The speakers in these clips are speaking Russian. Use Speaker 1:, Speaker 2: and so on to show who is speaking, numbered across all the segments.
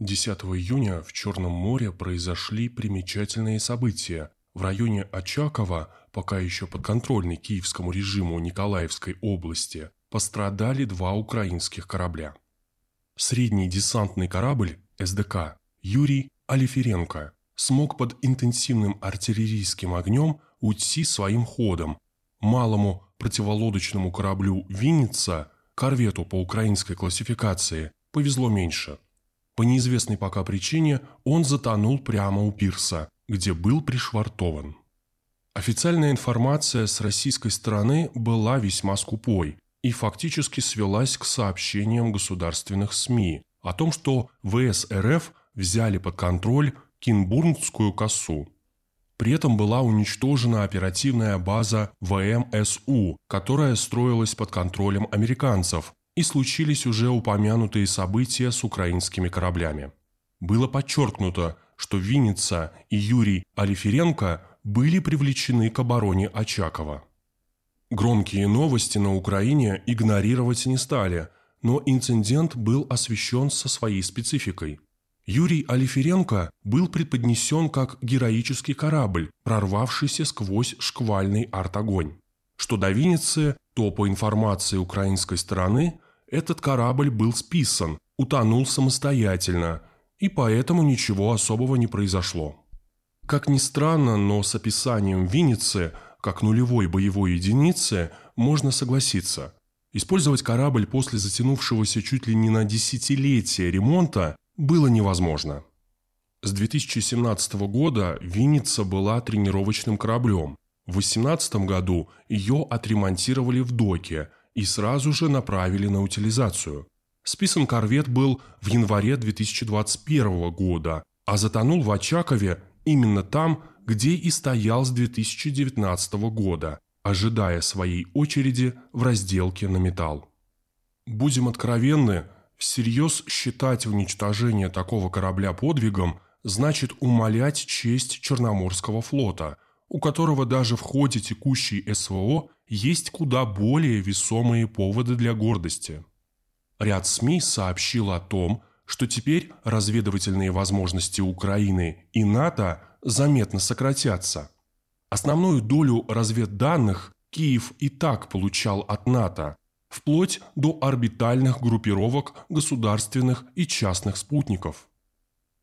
Speaker 1: 10 июня в Черном море произошли примечательные события. В районе Очакова, пока еще подконтрольной киевскому режиму Николаевской области, пострадали два украинских корабля. Средний десантный корабль СДК Юрий Алиференко смог под интенсивным артиллерийским огнем уйти своим ходом. Малому противолодочному кораблю «Винница», корвету по украинской классификации, повезло меньше – по неизвестной пока причине он затонул прямо у пирса, где был пришвартован. Официальная информация с российской стороны была весьма скупой и фактически свелась к сообщениям государственных СМИ о том, что ВС РФ взяли под контроль Кинбурнскую косу. При этом была уничтожена оперативная база ВМСУ, которая строилась под контролем американцев и случились уже упомянутые события с украинскими кораблями. Было подчеркнуто, что Винница и Юрий Алиференко были привлечены к обороне Очакова. Громкие новости на Украине игнорировать не стали, но инцидент был освещен со своей спецификой. Юрий Алиференко был преподнесен как героический корабль, прорвавшийся сквозь шквальный артогонь. Что до Винницы, то по информации украинской стороны – этот корабль был списан, утонул самостоятельно, и поэтому ничего особого не произошло. Как ни странно, но с описанием Винницы, как нулевой боевой единицы, можно согласиться. Использовать корабль после затянувшегося чуть ли не на десятилетие ремонта было невозможно. С 2017 года Винница была тренировочным кораблем. В 2018 году ее отремонтировали в доке – и сразу же направили на утилизацию. Списан корвет был в январе 2021 года, а затонул в Очакове именно там, где и стоял с 2019 года, ожидая своей очереди в разделке на металл. Будем откровенны, всерьез считать уничтожение такого корабля подвигом значит умалять честь Черноморского флота, у которого даже в ходе текущей СВО есть куда более весомые поводы для гордости. Ряд СМИ сообщил о том, что теперь разведывательные возможности Украины и НАТО заметно сократятся. Основную долю разведданных Киев и так получал от НАТО, вплоть до орбитальных группировок государственных и частных спутников.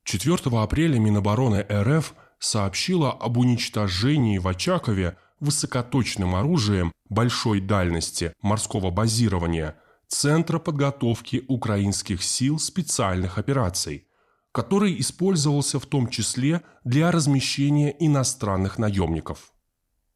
Speaker 1: 4 апреля Минобороны РФ сообщила об уничтожении в Очакове высокоточным оружием большой дальности морского базирования Центра подготовки украинских сил специальных операций, который использовался в том числе для размещения иностранных наемников.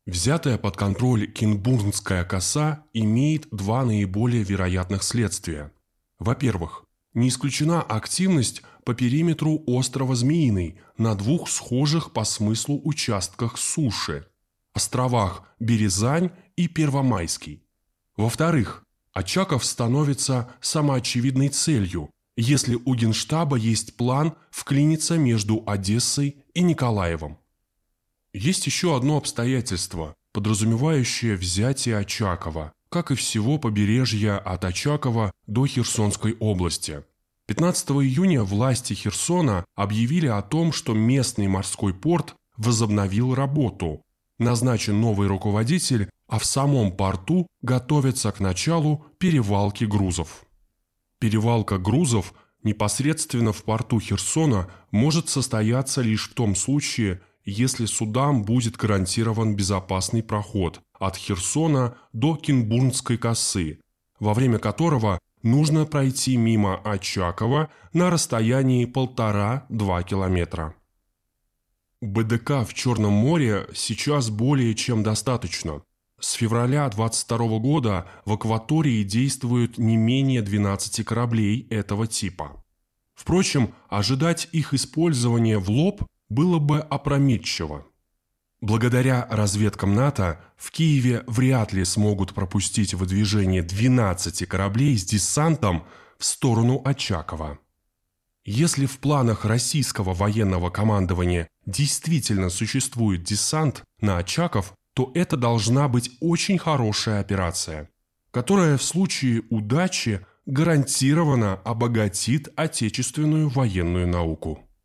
Speaker 1: Взятая под контроль Кинбурнская коса имеет два наиболее вероятных следствия. Во-первых, не исключена активность по периметру острова Змеиный на двух схожих по смыслу участках суши – островах Березань и Первомайский. Во-вторых, Очаков становится самоочевидной целью, если у Генштаба есть план вклиниться между Одессой и Николаевым. Есть еще одно обстоятельство, подразумевающее взятие Очакова, как и всего побережья от Очакова до Херсонской области. 15 июня власти Херсона объявили о том, что местный морской порт возобновил работу, назначен новый руководитель, а в самом порту готовятся к началу перевалки грузов. Перевалка грузов непосредственно в порту Херсона может состояться лишь в том случае, если судам будет гарантирован безопасный проход от Херсона до Кинбурнской косы, во время которого нужно пройти мимо Очакова на расстоянии полтора-два километра. БДК в Черном море сейчас более чем достаточно. С февраля 22 года в акватории действуют не менее 12 кораблей этого типа. Впрочем, ожидать их использования в лоб было бы опрометчиво. Благодаря разведкам НАТО в Киеве вряд ли смогут пропустить выдвижение 12 кораблей с десантом в сторону Очакова. Если в планах российского военного командования действительно существует десант на Очаков, то это должна быть очень хорошая операция, которая в случае удачи гарантированно обогатит отечественную военную науку.